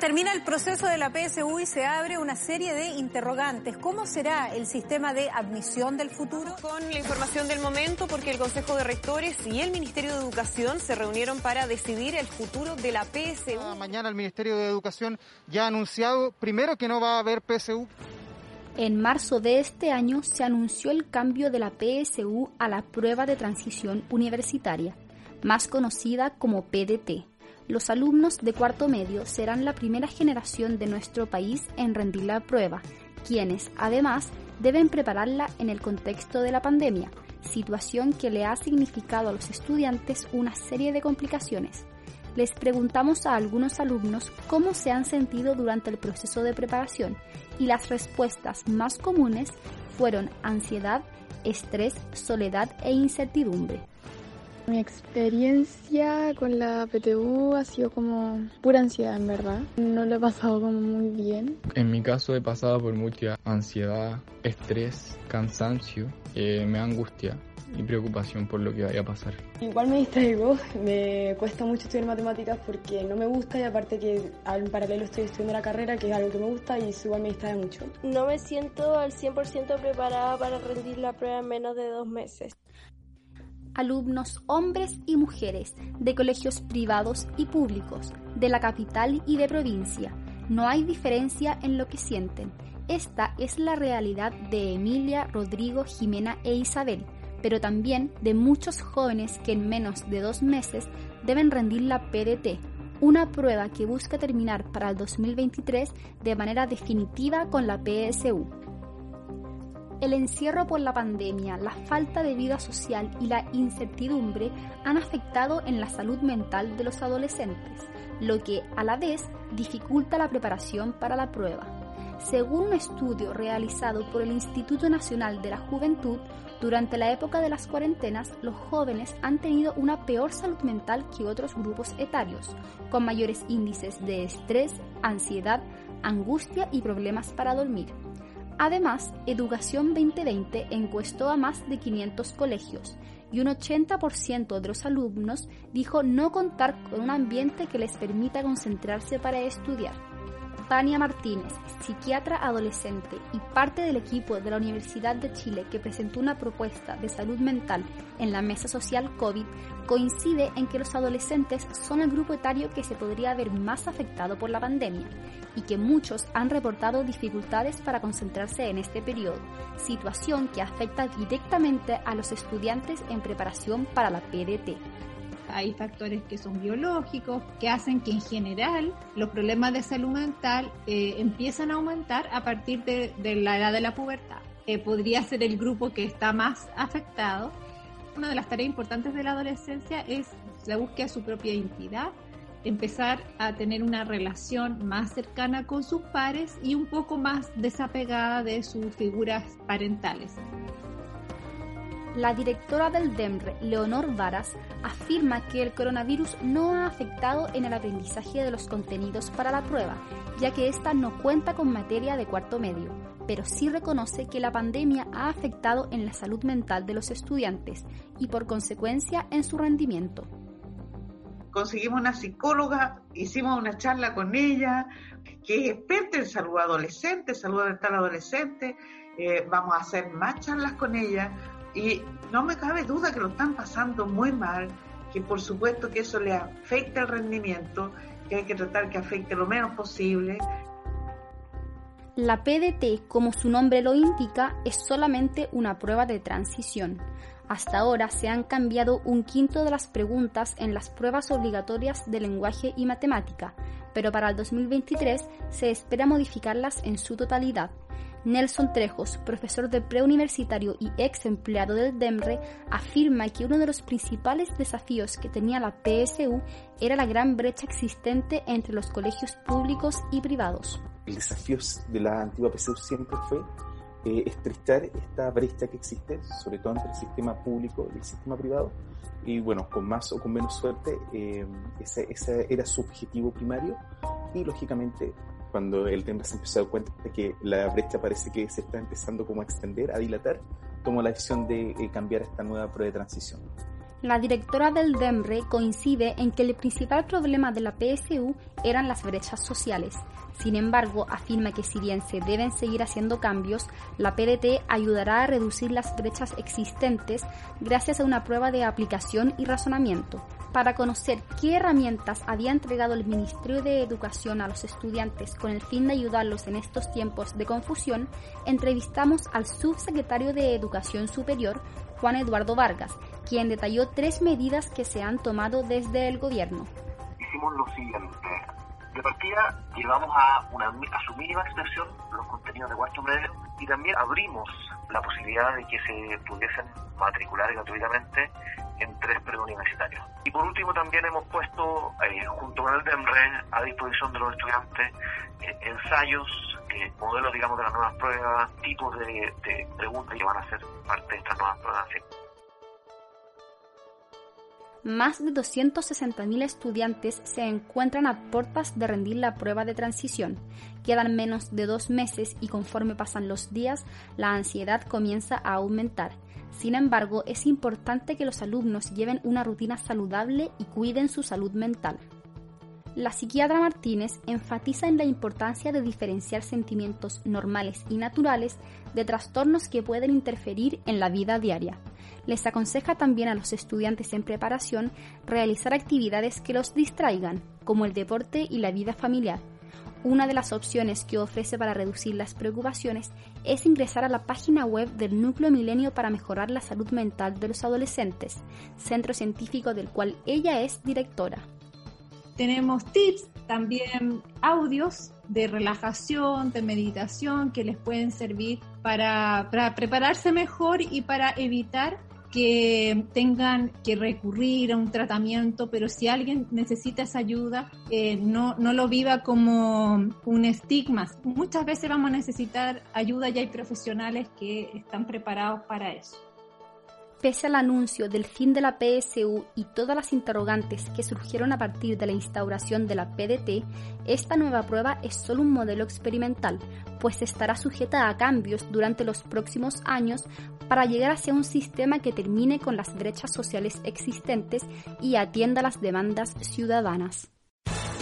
Termina el proceso de la PSU y se abre una serie de interrogantes. ¿Cómo será el sistema de admisión del futuro? Con la información del momento, porque el Consejo de Rectores y el Ministerio de Educación se reunieron para decidir el futuro de la PSU. Mañana el Ministerio de Educación ya ha anunciado, primero, que no va a haber PSU. En marzo de este año se anunció el cambio de la PSU a la prueba de transición universitaria, más conocida como PDT los alumnos de cuarto medio serán la primera generación de nuestro país en rendir la prueba, quienes, además, deben prepararla en el contexto de la pandemia, situación que le ha significado a los estudiantes una serie de complicaciones. Les preguntamos a algunos alumnos cómo se han sentido durante el proceso de preparación y las respuestas más comunes fueron ansiedad, estrés, soledad e incertidumbre. Mi experiencia con la PTU ha sido como pura ansiedad, en verdad. No lo he pasado como muy bien. En mi caso he pasado por mucha ansiedad, estrés, cansancio, eh, me angustia y preocupación por lo que vaya a pasar. Igual me distraigo, me cuesta mucho estudiar matemáticas porque no me gusta y aparte que en paralelo estoy estudiando la carrera, que es algo que me gusta y eso igual me distrae mucho. No me siento al 100% preparada para rendir la prueba en menos de dos meses alumnos hombres y mujeres de colegios privados y públicos, de la capital y de provincia. No hay diferencia en lo que sienten. Esta es la realidad de Emilia, Rodrigo, Jimena e Isabel, pero también de muchos jóvenes que en menos de dos meses deben rendir la PDT, una prueba que busca terminar para el 2023 de manera definitiva con la PSU. El encierro por la pandemia, la falta de vida social y la incertidumbre han afectado en la salud mental de los adolescentes, lo que a la vez dificulta la preparación para la prueba. Según un estudio realizado por el Instituto Nacional de la Juventud, durante la época de las cuarentenas, los jóvenes han tenido una peor salud mental que otros grupos etarios, con mayores índices de estrés, ansiedad, angustia y problemas para dormir. Además, Educación 2020 encuestó a más de 500 colegios y un 80% de los alumnos dijo no contar con un ambiente que les permita concentrarse para estudiar. Tania Martínez, psiquiatra adolescente y parte del equipo de la Universidad de Chile que presentó una propuesta de salud mental en la mesa social COVID, coincide en que los adolescentes son el grupo etario que se podría ver más afectado por la pandemia y que muchos han reportado dificultades para concentrarse en este periodo, situación que afecta directamente a los estudiantes en preparación para la PDT hay factores que son biológicos, que hacen que en general los problemas de salud mental eh, empiezan a aumentar a partir de, la edad de la pubertad. Eh, podría ser el grupo que está más afectado. Una de las tareas importantes de la adolescencia es la búsqueda de su propia identidad, empezar a tener una relación más cercana con sus pares y un poco más desapegada de sus figuras parentales. La directora del DEMRE, Leonor Varas, afirma que el coronavirus no ha afectado en el aprendizaje de los contenidos para la prueba, ya que ésta no cuenta con materia de cuarto medio, pero sí reconoce que la pandemia ha afectado en la salud mental de los estudiantes y por consecuencia en su rendimiento. Conseguimos una psicóloga, hicimos una charla con ella, que es experta en salud adolescente, salud mental adolescente, eh, vamos a hacer más charlas con ella y no me cabe duda que lo están pasando muy mal, que por supuesto que eso le afecta el rendimiento, que hay que tratar que afecte lo menos posible. La PDT, como su nombre lo indica, es solamente una prueba de transición. Hasta ahora se han cambiado un quinto de las preguntas en las pruebas obligatorias de lenguaje y matemática, pero para el 2023 se espera modificarlas en su totalidad Nelson Trejos, profesor de preuniversitario y ex empleado del DEMRE, afirma que uno de los principales desafíos que tenía la PSU era la gran brecha existente entre los colegios públicos y privados. El desafío de la antigua PSU siempre fue eh, estrechar esta brecha que existe, sobre todo entre el sistema público y el sistema privado. Y bueno, con más o con menos suerte, eh, ese, ese, era su objetivo primario. Y lógicamente, cuando el tema se empezó a dar cuenta de que la brecha parece que se está empezando como a extender, a dilatar, tomó la decisión de eh, cambiar esta nueva prueba de transición. La directora del DEMRE coincide en que el principal problema de la PSU eran las brechas sociales. Sin embargo, afirma que si bien se deben seguir haciendo cambios, la PDT ayudará a reducir las brechas existentes gracias a una prueba de aplicación y razonamiento. Para conocer qué herramientas había entregado el Ministerio de Educación a los estudiantes con el fin de ayudarlos en estos tiempos de confusión, entrevistamos al subsecretario de Educación Superior, Juan Eduardo Vargas, quien detalló tres medidas que se han tomado desde el gobierno. Hicimos lo siguiente. De partida, llevamos a, una, su mínima extensión los contenidos de cuarto medio y también abrimos la posibilidad de que se pudiesen matricular gratuitamente en tres preuniversitarios. Y por último también hemos puesto, eh, junto con el DEMRE, a disposición de los estudiantes eh, ensayos, eh, modelos, digamos, de las nuevas pruebas, tipos de, de preguntas que van a ser parte de estas nuevas pruebas más de 260.000 estudiantes se encuentran a puertas de rendir la prueba de transición. Quedan menos de dos meses y conforme pasan los días, la ansiedad comienza a aumentar. Sin embargo, es importante que los alumnos lleven una rutina saludable y cuiden su salud mental. La psiquiatra Martínez enfatiza en la importancia de diferenciar sentimientos normales y naturales de trastornos que pueden interferir en la vida diaria. Les aconseja también a los estudiantes en preparación realizar actividades que los distraigan, como el deporte y la vida familiar. Una de las opciones que ofrece para reducir las preocupaciones es ingresar a la página web del Núcleo Milenio para mejorar la salud mental de los adolescentes, centro científico del cual ella es directora tenemos tips, también audios de relajación, de meditación que les pueden servir para, prepararse mejor y para evitar que tengan que recurrir a un tratamiento, pero si alguien necesita esa ayuda, eh, no, no lo viva como un estigma. Muchas veces vamos a necesitar ayuda y hay profesionales que están preparados para eso. Pese al anuncio del fin de la PSU y todas las interrogantes que surgieron a partir de la instauración de la PDT, esta nueva prueba es solo un modelo experimental, pues estará sujeta a cambios durante los próximos años para llegar hacia un sistema que termine con las brechas sociales existentes y atienda las demandas ciudadanas.